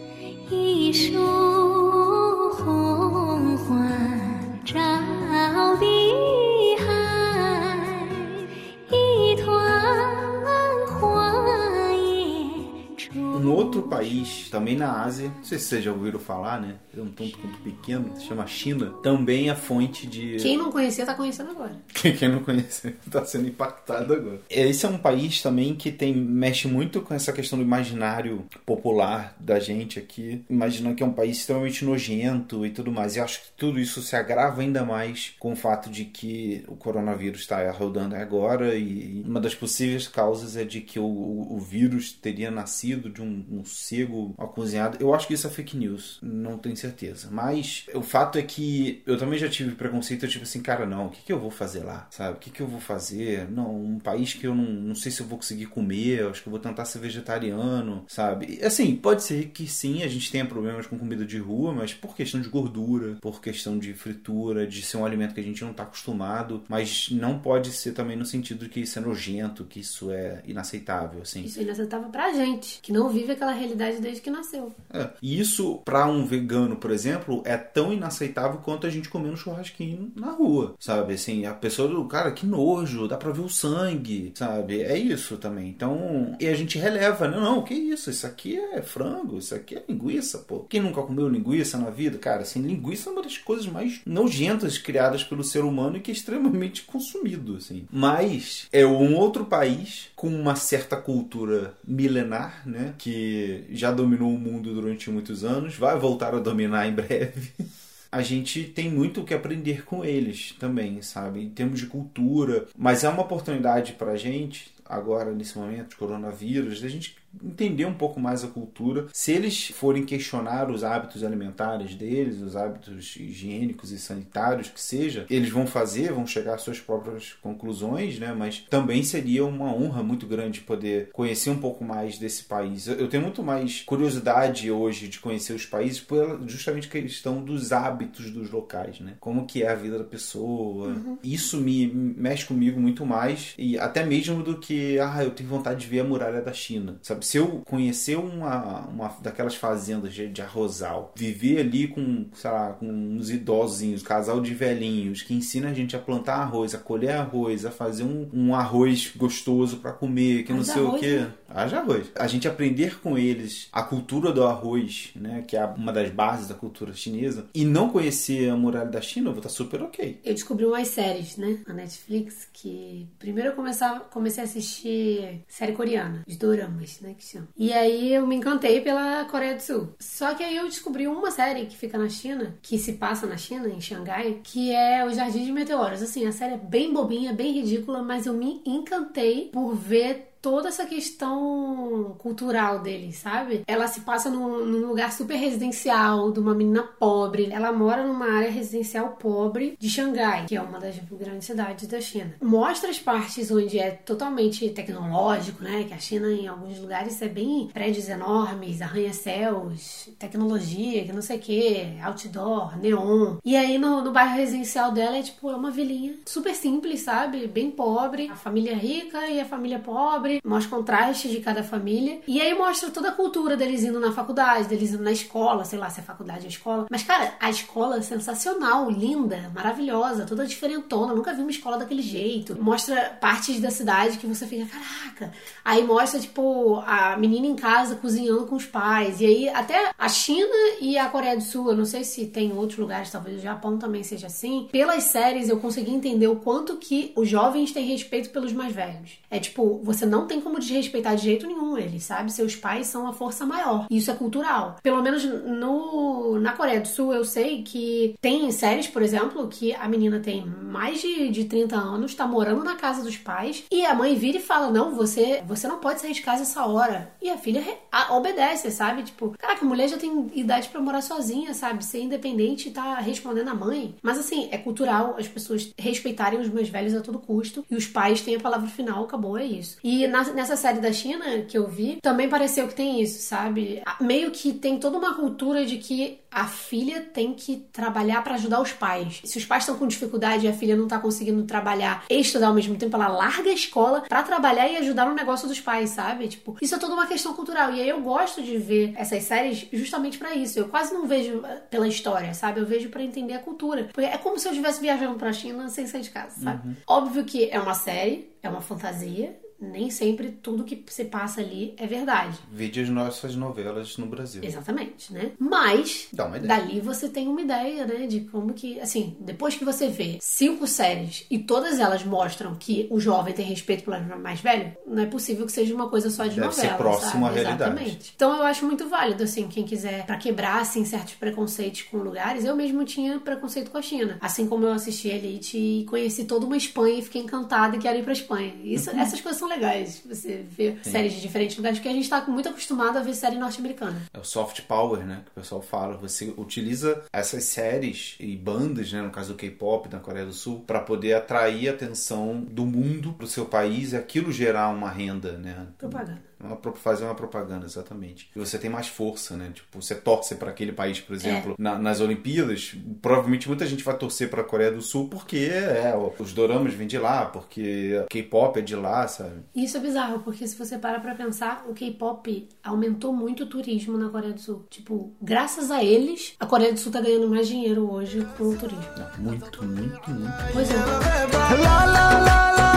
outro país, também na Ásia, não sei se vocês já ouviram falar, né? É um tanto quanto pequeno, se chama China. Também é fonte de. Quem não conhecia, tá conhecendo agora. Quem não conhece está sendo impactado agora. Esse é um país também que tem mexe muito com essa questão do imaginário popular da gente aqui, imaginando que é um país extremamente nojento e tudo mais. E acho que tudo isso se agrava ainda mais com o fato de que o coronavírus está rodando agora e uma das possíveis causas é de que o, o, o vírus teria nascido de um um morcego cozinhado. Eu acho que isso é fake news, não tenho certeza. Mas o fato é que eu também já tive preconceito, tipo assim, cara, não, o que, que eu vou fazer lá? Sabe? O que, que eu vou fazer? Não, um país que eu não, não sei se eu vou conseguir comer, acho que eu vou tentar ser vegetariano, sabe? E, assim, pode ser que sim, a gente tenha problemas com comida de rua, mas por questão de gordura, por questão de fritura, de ser um alimento que a gente não está acostumado, mas não pode ser também no sentido de que isso é nojento, que isso é inaceitável, assim. Isso é inaceitável pra gente, que não vive aquela realidade desde que nasceu. É. Isso, para um vegano, por exemplo, é tão inaceitável quanto a gente comer um churrasquinho na rua, sabe? Assim, a pessoa do cara, que nojo, dá pra ver o sangue, sabe? É isso também. Então, e a gente releva, né? Não, que isso? Isso aqui é frango, isso aqui é linguiça, pô. Quem nunca comeu linguiça na vida? Cara, assim, linguiça é uma das coisas mais nojentas criadas pelo ser humano e que é extremamente consumido, assim. Mas é um outro país com uma certa cultura milenar, né? Que já dominou o mundo durante muitos anos, vai voltar a dominar em breve. A gente tem muito o que aprender com eles também, sabe? Em termos de cultura. Mas é uma oportunidade pra gente, agora nesse momento de coronavírus, da gente entender um pouco mais a cultura. Se eles forem questionar os hábitos alimentares deles, os hábitos higiênicos e sanitários que seja, eles vão fazer, vão chegar às suas próprias conclusões, né? Mas também seria uma honra muito grande poder conhecer um pouco mais desse país. Eu tenho muito mais curiosidade hoje de conhecer os países por justamente questão dos hábitos dos locais, né? Como que é a vida da pessoa. Uhum. Isso me mexe comigo muito mais e até mesmo do que, ah, eu tenho vontade de ver a muralha da China. Sabe, se eu conhecer uma, uma daquelas fazendas de, de arrozal, viver ali com, sei lá, com uns idosinhos, casal de velhinhos que ensina a gente a plantar arroz, a colher arroz, a fazer um, um arroz gostoso para comer, que não sei arroz, o que. Né? Haja arroz. A gente aprender com eles a cultura do arroz, né, que é uma das bases da cultura chinesa, e não conhecer a muralha da China, eu vou estar super ok. Eu descobri umas séries, né, na Netflix, que primeiro eu começava, comecei a assistir série coreana, os doramas, né, que chama. E aí eu me encantei pela Coreia do Sul. Só que aí eu descobri uma série que fica na China, que se passa na China, em Xangai, que é O Jardim de Meteoros. Assim, a série é bem bobinha, bem ridícula, mas eu me encantei por ver toda essa questão cultural dele, sabe? Ela se passa num, num, lugar super residencial, de uma menina pobre. Ela mora numa área residencial pobre de Xangai, que é uma das grandes cidades da China. Mostra as partes onde é totalmente tecnológico, né? Que a China, em alguns lugares, é bem prédios enormes, arranha-céus, tecnologia, que não sei o que, outdoor, neon. E aí no, no bairro residencial dela é tipo, é uma vilinha super simples, sabe? Bem pobre. A família rica e a família pobre pobre, mostra contrastes de cada família. E aí mostra toda a cultura deles indo na faculdade, deles indo na escola, sei lá se é faculdade ou escola. Mas, cara, a escola é sensacional, linda, maravilhosa, toda diferentona. Nunca vi uma escola daquele jeito. Mostra partes da cidade que você fica, caraca. Aí mostra, tipo, a menina em casa cozinhando com os pais. E aí, até a China e a Coreia do Sul, eu não sei se tem outros lugares, talvez o Japão também seja assim. Pelas séries, eu consegui entender o quanto que os jovens têm respeito pelos mais velhos. É tipo, você não não tem como desrespeitar de jeito nenhum eles, sabe? Seus pais são a força maior. Isso é cultural. Pelo menos no, na Coreia do Sul, eu sei que tem séries, por exemplo, que a menina tem mais de, de 30 anos, tá morando na casa dos pais, e a mãe vira e fala: Não, você, você não pode sair de casa essa hora. E a filha a, obedece, sabe? Tipo, caraca, a mulher já tem idade para morar sozinha, sabe? Ser independente e tá respondendo a mãe. Mas assim, é cultural as pessoas respeitarem os mais velhos a todo custo, e os pais têm a palavra final, acabou, é isso. E na, nessa série da China que eu vi, também pareceu que tem isso, sabe? Meio que tem toda uma cultura de que a filha tem que trabalhar para ajudar os pais. Se os pais estão com dificuldade e a filha não tá conseguindo trabalhar e estudar ao mesmo tempo, ela larga a escola para trabalhar e ajudar no negócio dos pais, sabe? Tipo, isso é toda uma questão cultural. E aí eu gosto de ver essas séries justamente para isso. Eu quase não vejo eh, pela história, sabe? Eu vejo para entender a cultura. Porque é como se eu estivesse viajando pra China sem sair de casa, sabe? Uhum. Óbvio que é uma série, é uma fantasia, nem sempre tudo que se passa ali é verdade. Vide as nossas novelas no Brasil. Exatamente, né? Mas, dali você tem uma ideia, né? De como que, assim, depois que você vê cinco séries e todas elas mostram que o jovem tem respeito pelo mais velho, não é possível que seja uma coisa só de Deve novela. Ser próximo sabe? à realidade. Exatamente. Então eu acho muito válido, assim, quem quiser, para quebrar, assim, certos preconceitos com lugares. Eu mesmo tinha preconceito com a China. Assim como eu assisti Elite e conheci toda uma Espanha e fiquei encantada e quero ir pra Espanha. Isso, uhum. Essas coisas são legais. Você vê Sim. séries de diferentes lugares, porque a gente tá muito acostumado a ver série norte-americana. É o soft power, né? Que o pessoal fala. Você utiliza essas séries e bandas, né? No caso do K-pop na Coreia do Sul, para poder atrair a atenção do mundo pro seu país e aquilo gerar uma renda, né? Propaganda. Uma, fazer uma propaganda, exatamente. E você tem mais força, né? Tipo, você torce para aquele país, por exemplo, é. na, nas Olimpíadas. Provavelmente muita gente vai torcer para a Coreia do Sul porque é, os doramas vêm de lá, porque K-pop é de lá, sabe? Isso é bizarro, porque se você para pra pensar, o K-pop aumentou muito o turismo na Coreia do Sul. Tipo, graças a eles, a Coreia do Sul tá ganhando mais dinheiro hoje com o turismo. Muito, muito, muito. Pois é.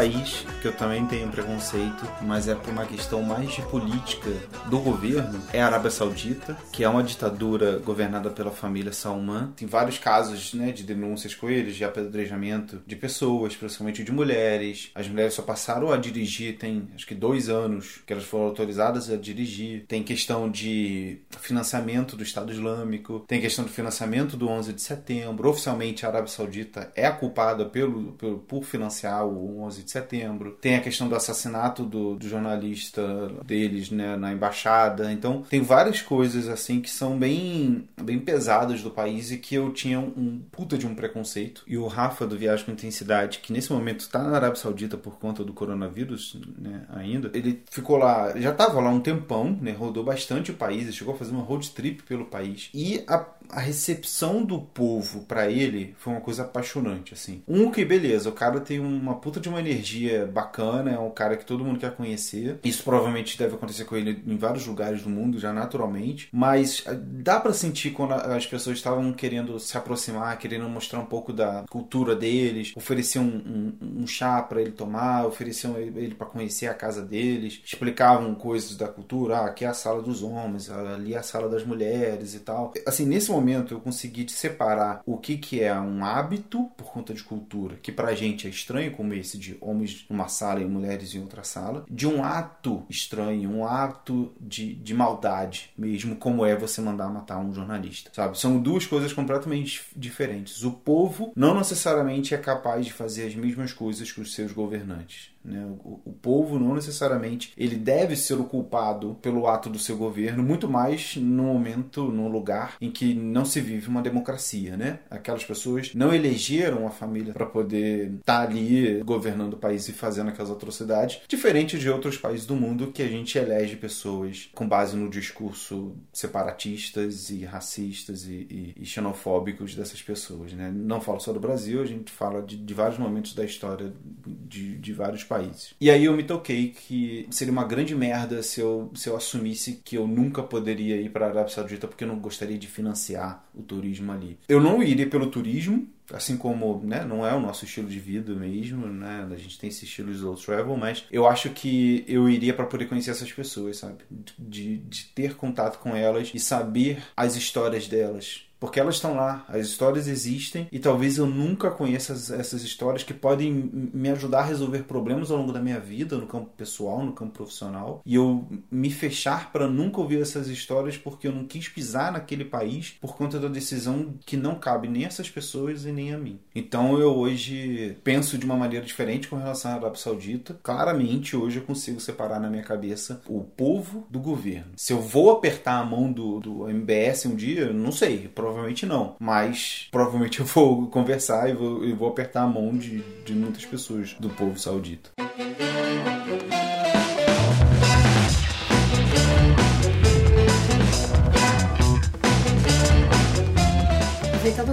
País que eu também tenho preconceito, mas é por uma questão mais de política do governo, é a Arábia Saudita, que é uma ditadura governada pela família Salman. Tem vários casos né, de denúncias com eles, de apedrejamento de pessoas, principalmente de mulheres. As mulheres só passaram a dirigir, tem acho que dois anos que elas foram autorizadas a dirigir. Tem questão de financiamento do Estado Islâmico, tem questão do financiamento do 11 de setembro. Oficialmente, a Arábia Saudita é culpada pelo, pelo por financiar o 11 de setembro. Tem a questão do assassinato do, do jornalista deles né, na embaixada. Então, tem várias coisas assim que são bem, bem pesadas do país e que eu tinha um puta de um preconceito. E o Rafa do Viagem com Intensidade, que nesse momento está na Arábia Saudita por conta do coronavírus né, ainda, ele ficou lá, já estava lá um tempão, né, rodou bastante o país, chegou a fazer uma road trip pelo país. E a a recepção do povo para ele foi uma coisa apaixonante, assim. Um que, beleza, o cara tem uma puta de uma energia bacana, é um cara que todo mundo quer conhecer. Isso provavelmente deve acontecer com ele em vários lugares do mundo, já naturalmente. Mas eh, dá para sentir quando as pessoas estavam querendo se aproximar, querendo mostrar um pouco da cultura deles, ofereciam um, um, um chá para ele tomar, ofereciam ele para conhecer a casa deles, explicavam coisas da cultura, ah, aqui é a sala dos homens, ali é a sala das mulheres e tal. Assim, nesse momento momento eu consegui separar o que, que é um hábito por conta de cultura, que pra gente é estranho, como esse de homens numa sala e mulheres em outra sala, de um ato estranho, um ato de, de maldade mesmo, como é você mandar matar um jornalista, sabe? São duas coisas completamente diferentes. O povo não necessariamente é capaz de fazer as mesmas coisas que os seus governantes. Né? O, o, povo não necessariamente ele deve ser o culpado pelo ato do seu governo, muito mais no momento, no lugar em que não se vive uma democracia, né? Aquelas pessoas não elegeram a família para poder estar tá ali governando o país e fazendo aquelas atrocidades, diferente de outros países do mundo que a gente elege pessoas com base no discurso separatistas e racistas e, e, e xenofóbicos dessas pessoas, né? Não falo só do Brasil, a gente fala de, de vários momentos da história de, de vários países. E aí eu me toquei que seria uma grande merda se eu, se eu assumisse que eu nunca poderia ir para a Arábia Saudita porque eu não gostaria de financiar o turismo ali. Eu não iria pelo turismo, assim como né, não é o nosso estilo de vida mesmo, né? A gente tem esse estilo slow travel, mas eu acho que eu iria para poder conhecer essas pessoas, sabe? De, de ter contato com elas e saber as histórias delas, porque elas estão lá, as histórias existem e talvez eu nunca conheça essas histórias que podem me ajudar a resolver problemas ao longo da minha vida, no campo pessoal, no campo profissional, e eu me fechar para nunca ouvir essas histórias porque eu não quis pisar naquele país por conta da decisão que não cabe nem a essas pessoas e nem a mim. Então eu hoje penso de uma maneira diferente com relação à Arábia Saudita. Claramente hoje eu consigo separar na minha cabeça o povo do governo. Se eu vou apertar a mão do, do MBS um dia, não sei, provavelmente não. Mas provavelmente eu vou conversar e vou, eu vou apertar a mão de, de muitas pessoas do povo saudita.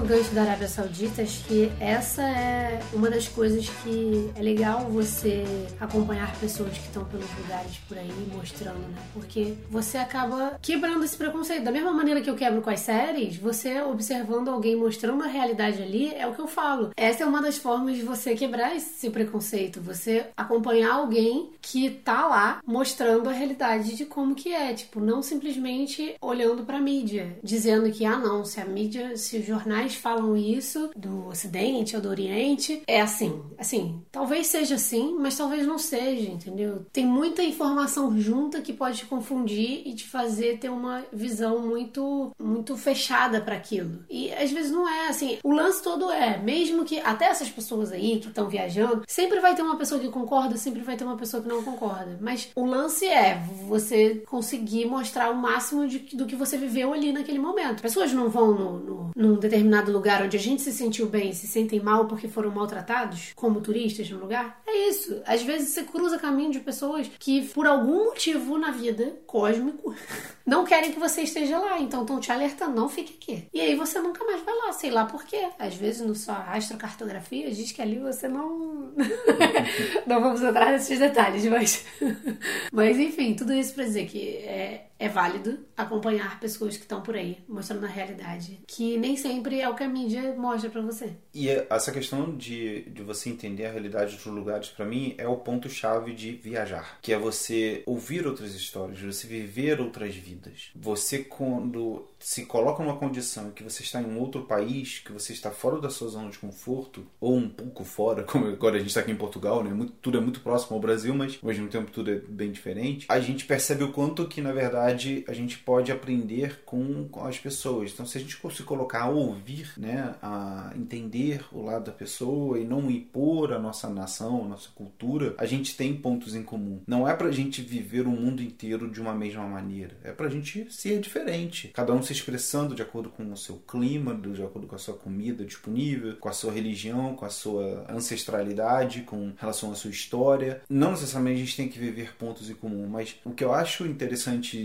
Gancho da Arábia Saudita, acho que essa é uma das coisas que é legal você acompanhar pessoas que estão pelos lugares por aí mostrando, né? Porque você acaba quebrando esse preconceito. Da mesma maneira que eu quebro com as séries, você observando alguém mostrando a realidade ali, é o que eu falo. Essa é uma das formas de você quebrar esse preconceito. Você acompanhar alguém que tá lá mostrando a realidade de como que é. Tipo, não simplesmente olhando pra mídia, dizendo que, ah, não, se a mídia, se o jornal jornais falam isso do Ocidente ou do Oriente. É assim, assim, talvez seja assim, mas talvez não seja, entendeu? Tem muita informação junta que pode te confundir e te fazer ter uma visão muito, muito fechada para aquilo. E às vezes não é assim. O lance todo é, mesmo que até essas pessoas aí que estão viajando, sempre vai ter uma pessoa que concorda, sempre vai ter uma pessoa que não concorda. Mas o lance é você conseguir mostrar o máximo de, do que você viveu ali naquele momento. Pessoas não vão no, no, num determinado determinado lugar onde a gente se sentiu bem se sentem mal porque foram maltratados, como turistas no lugar? É isso. Às vezes você cruza caminho de pessoas que, por algum motivo na vida cósmico, não querem que você esteja lá, então estão te alertando, não fique aqui. E aí você nunca mais vai lá, sei lá por quê. Às vezes no sua astrocartografia diz que ali você não. não vamos entrar nesses detalhes, mas. mas enfim, tudo isso pra dizer que é é válido acompanhar pessoas que estão por aí, mostrando a realidade, que nem sempre é o que a mídia mostra para você. E essa questão de, de você entender a realidade dos lugares, para mim, é o ponto-chave de viajar, que é você ouvir outras histórias, você viver outras vidas. Você, quando se coloca numa condição que você está em outro país, que você está fora da sua zona de conforto, ou um pouco fora, como agora a gente está aqui em Portugal, né? Muito, tudo é muito próximo ao Brasil, mas ao mesmo tempo tudo é bem diferente, a gente percebe o quanto que, na verdade, a gente pode aprender com, as pessoas. Então, se a gente se colocar a ouvir, né, a entender o lado da pessoa e não impor a nossa nação, a nossa cultura, a gente tem pontos em comum. Não é pra gente viver o mundo inteiro de uma mesma maneira, é pra gente ser diferente. Cada um se expressando de acordo com o seu clima, de acordo com a sua comida disponível, com a sua religião, com a sua ancestralidade, com relação à sua história. Não necessariamente a gente tem que viver pontos em comum, mas o que eu acho interessante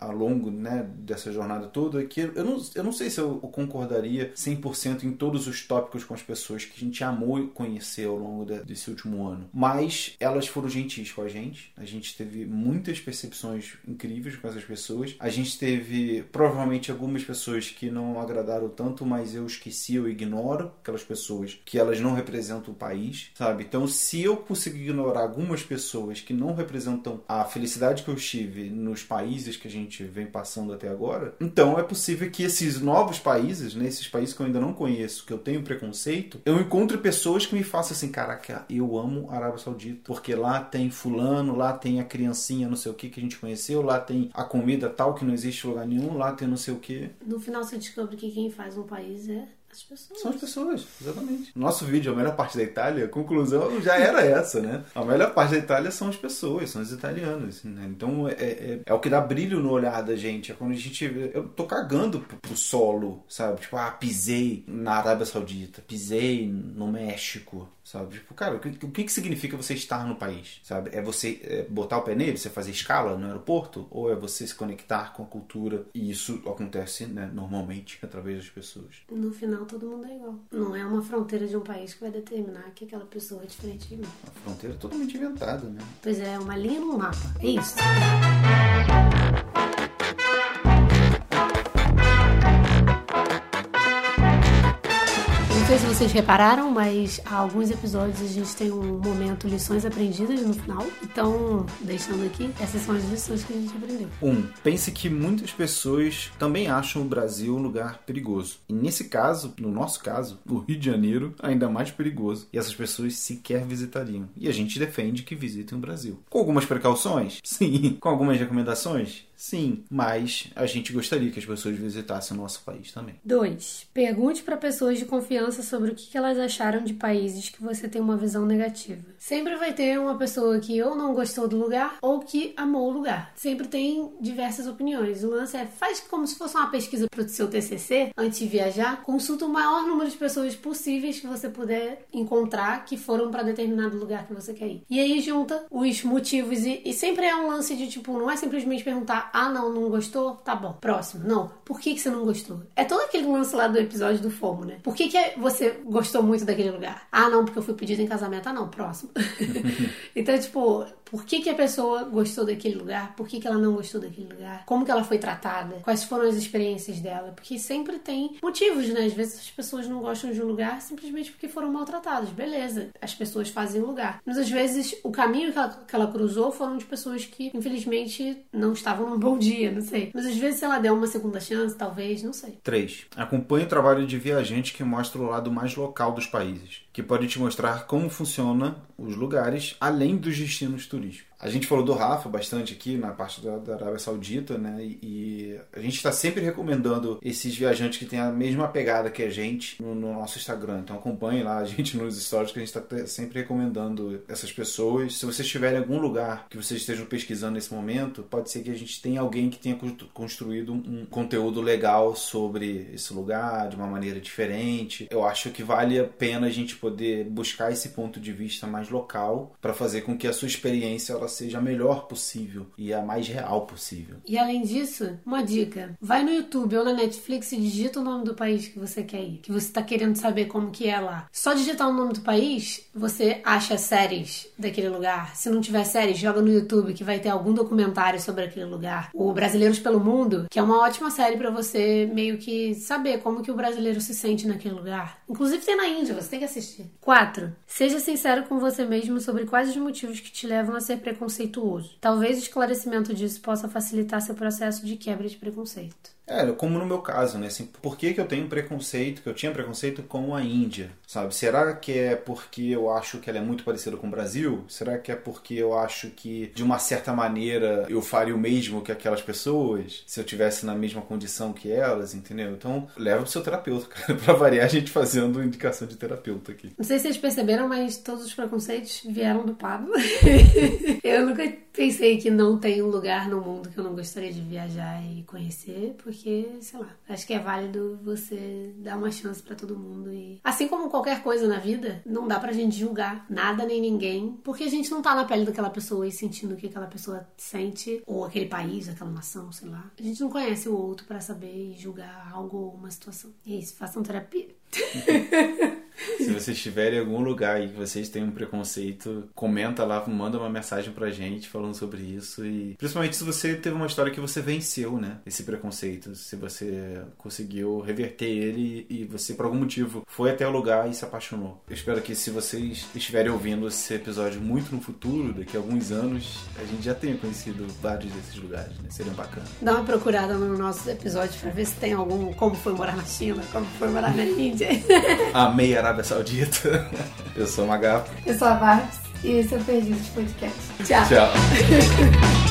ao longo né, dessa jornada toda que eu não, eu não sei se eu concordaria 100% em todos os tópicos com as pessoas que a gente amou conhecer ao longo de, desse último ano, mas elas foram gentis com a gente. A gente teve muitas percepções incríveis com essas pessoas. A gente teve provavelmente algumas pessoas que não agradaram tanto, mas eu esqueci, eu ignoro aquelas pessoas que elas não representam o país, sabe? Então, se eu conseguir ignorar algumas pessoas que não representam a felicidade que eu tive nos países que a gente vem passando até agora, então é possível que esses novos países, né, esses países que eu ainda não conheço, que eu tenho preconceito, eu encontre pessoas que me façam assim, caraca, eu amo a Arábia Saudita, porque lá tem fulano, lá tem a criancinha não sei o que que a gente conheceu, lá tem a comida tal que não existe em lugar nenhum, lá tem não sei o que. No final você descobre que quem faz um país é as pessoas. São as pessoas, exatamente. Nosso vídeo, a melhor parte da Itália, a conclusão já era essa, né? A melhor parte da Itália são as pessoas, são os italianos. Né? Então é, é, é, o que dá brilho no olhar da gente. É quando a gente. Eu tô cagando pro, pro solo, sabe? Tipo, ah, pisei na Arábia Saudita, pisei no México, sabe? Tipo, cara, o que, o que significa você estar no país, sabe? É você é, botar o pé nele, você fazer escala no aeroporto, ou é você se conectar com a cultura? E isso acontece, né, normalmente, através das pessoas. No final, todo mundo é igual. Não é uma fronteira de um país que vai determinar que aquela pessoa é diferente de mim. A fronteira é totalmente inventada, né? Pois é, uma linha no mapa. É isso. Sei se vocês repararam, mas há alguns episódios a gente tem um momento lições aprendidas no final. Então, deixando aqui, essas são as lições que a gente aprendeu. Um, pense que muitas pessoas também acham o Brasil um lugar perigoso. E nesse caso, no nosso caso, o Rio de Janeiro, ainda mais perigoso. E essas pessoas sequer visitariam. E a gente defende que visitem o Brasil. Com algumas precauções? Sim. Com algumas recomendações? Sim, mas a gente gostaria que as pessoas visitassem o nosso país também. 2. Pergunte para pessoas de confiança sobre o que elas acharam de países que você tem uma visão negativa. Sempre vai ter uma pessoa que ou não gostou do lugar ou que amou o lugar. Sempre tem diversas opiniões. O lance é faz como se fosse uma pesquisa para o seu TCC antes de viajar. Consulta o maior número de pessoas possíveis que você puder encontrar que foram para determinado lugar que você quer ir. E aí junta os motivos e, e sempre é um lance de tipo não é simplesmente perguntar ah, não, não gostou? Tá bom. Próximo. Não. Por que, que você não gostou? É todo aquele lance lá do episódio do FOMO, né? Por que, que você gostou muito daquele lugar? Ah, não, porque eu fui pedido em casamento. Ah, não. Próximo. então, tipo, por que, que a pessoa gostou daquele lugar, por que, que ela não gostou daquele lugar, como que ela foi tratada, quais foram as experiências dela, porque sempre tem motivos, né? Às vezes as pessoas não gostam de um lugar simplesmente porque foram maltratadas, beleza, as pessoas fazem lugar. Mas às vezes o caminho que ela, que ela cruzou foram de pessoas que infelizmente não estavam num bom dia, não sei. Mas às vezes se ela der uma segunda chance, talvez, não sei. 3. Acompanhe o trabalho de viajante que mostra o lado mais local dos países, que pode te mostrar como funciona os lugares além dos destinos turísticos. A gente falou do Rafa bastante aqui na parte da, da Arábia Saudita, né? E, e a gente está sempre recomendando esses viajantes que têm a mesma pegada que a gente no, no nosso Instagram. Então acompanhe lá a gente nos stories que a gente está sempre recomendando essas pessoas. Se vocês tiverem algum lugar que vocês estejam pesquisando nesse momento, pode ser que a gente tenha alguém que tenha construído um conteúdo legal sobre esse lugar de uma maneira diferente. Eu acho que vale a pena a gente poder buscar esse ponto de vista mais local para fazer com que a sua experiência ela ela seja a melhor possível e a mais real possível. E além disso, uma dica: vai no YouTube ou na Netflix e digita o nome do país que você quer ir, que você está querendo saber como que é lá. Só digitar o nome do país, você acha séries daquele lugar. Se não tiver séries, joga no YouTube que vai ter algum documentário sobre aquele lugar. O Brasileiros pelo Mundo, que é uma ótima série para você meio que saber como que o brasileiro se sente naquele lugar. Inclusive tem na Índia, você tem que assistir. 4. Seja sincero com você mesmo sobre quais os motivos que te levam a ser preconceituoso. Talvez o esclarecimento disso possa facilitar seu processo de quebra de preconceito. É, como no meu caso, né? Assim, por que, que eu tenho preconceito, que eu tinha preconceito com a Índia, sabe? Será que é porque eu acho que ela é muito parecida com o Brasil? Será que é porque eu acho que, de uma certa maneira, eu faria o mesmo que aquelas pessoas? Se eu tivesse na mesma condição que elas, entendeu? Então, leva pro seu terapeuta, cara. pra variar, a gente fazendo indicação de terapeuta aqui. Não sei se vocês perceberam, mas todos os preconceitos vieram do Pablo. eu nunca pensei que não tem um lugar no mundo que eu não gostaria de viajar e conhecer, porque, sei lá, acho que é válido você dar uma chance para todo mundo e assim como qualquer coisa na vida, não dá pra gente julgar nada nem ninguém, porque a gente não tá na pele daquela pessoa e sentindo o que aquela pessoa sente ou aquele país, aquela nação, sei lá. A gente não conhece o outro para saber e julgar algo ou uma situação. E é isso, façam terapia. Se vocês estiverem em algum lugar e vocês têm um preconceito, comenta lá, manda uma mensagem pra gente falando sobre isso. E principalmente se você teve uma história que você venceu, né? Esse preconceito. Se você conseguiu reverter ele e você, por algum motivo, foi até o lugar e se apaixonou. Eu espero que se vocês estiverem ouvindo esse episódio muito no futuro, daqui a alguns anos, a gente já tenha conhecido vários desses lugares, né? Seria bacana. Dá uma procurada no nosso episódio pra ver se tem algum como foi morar na China, como foi morar na Índia. Amei a Arábia Saudita. Eu sou o Magapo. Eu sou a Barbs e esse é o Perdido de Podcast. Tchau. Tchau.